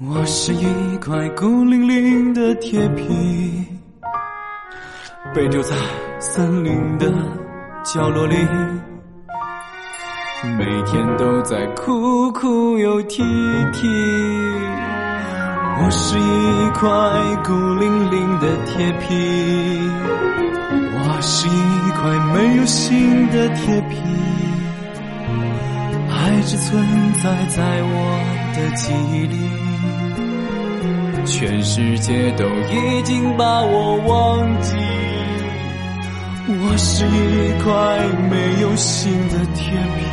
我是一块孤零零的铁皮，被丢在森林的角落里，每天都在哭哭又啼啼。我是一块孤零零的铁皮，我是一块没有心的铁皮，爱只存在在我的记忆里。全世界都已经把我忘记，我是一块没有心的铁皮。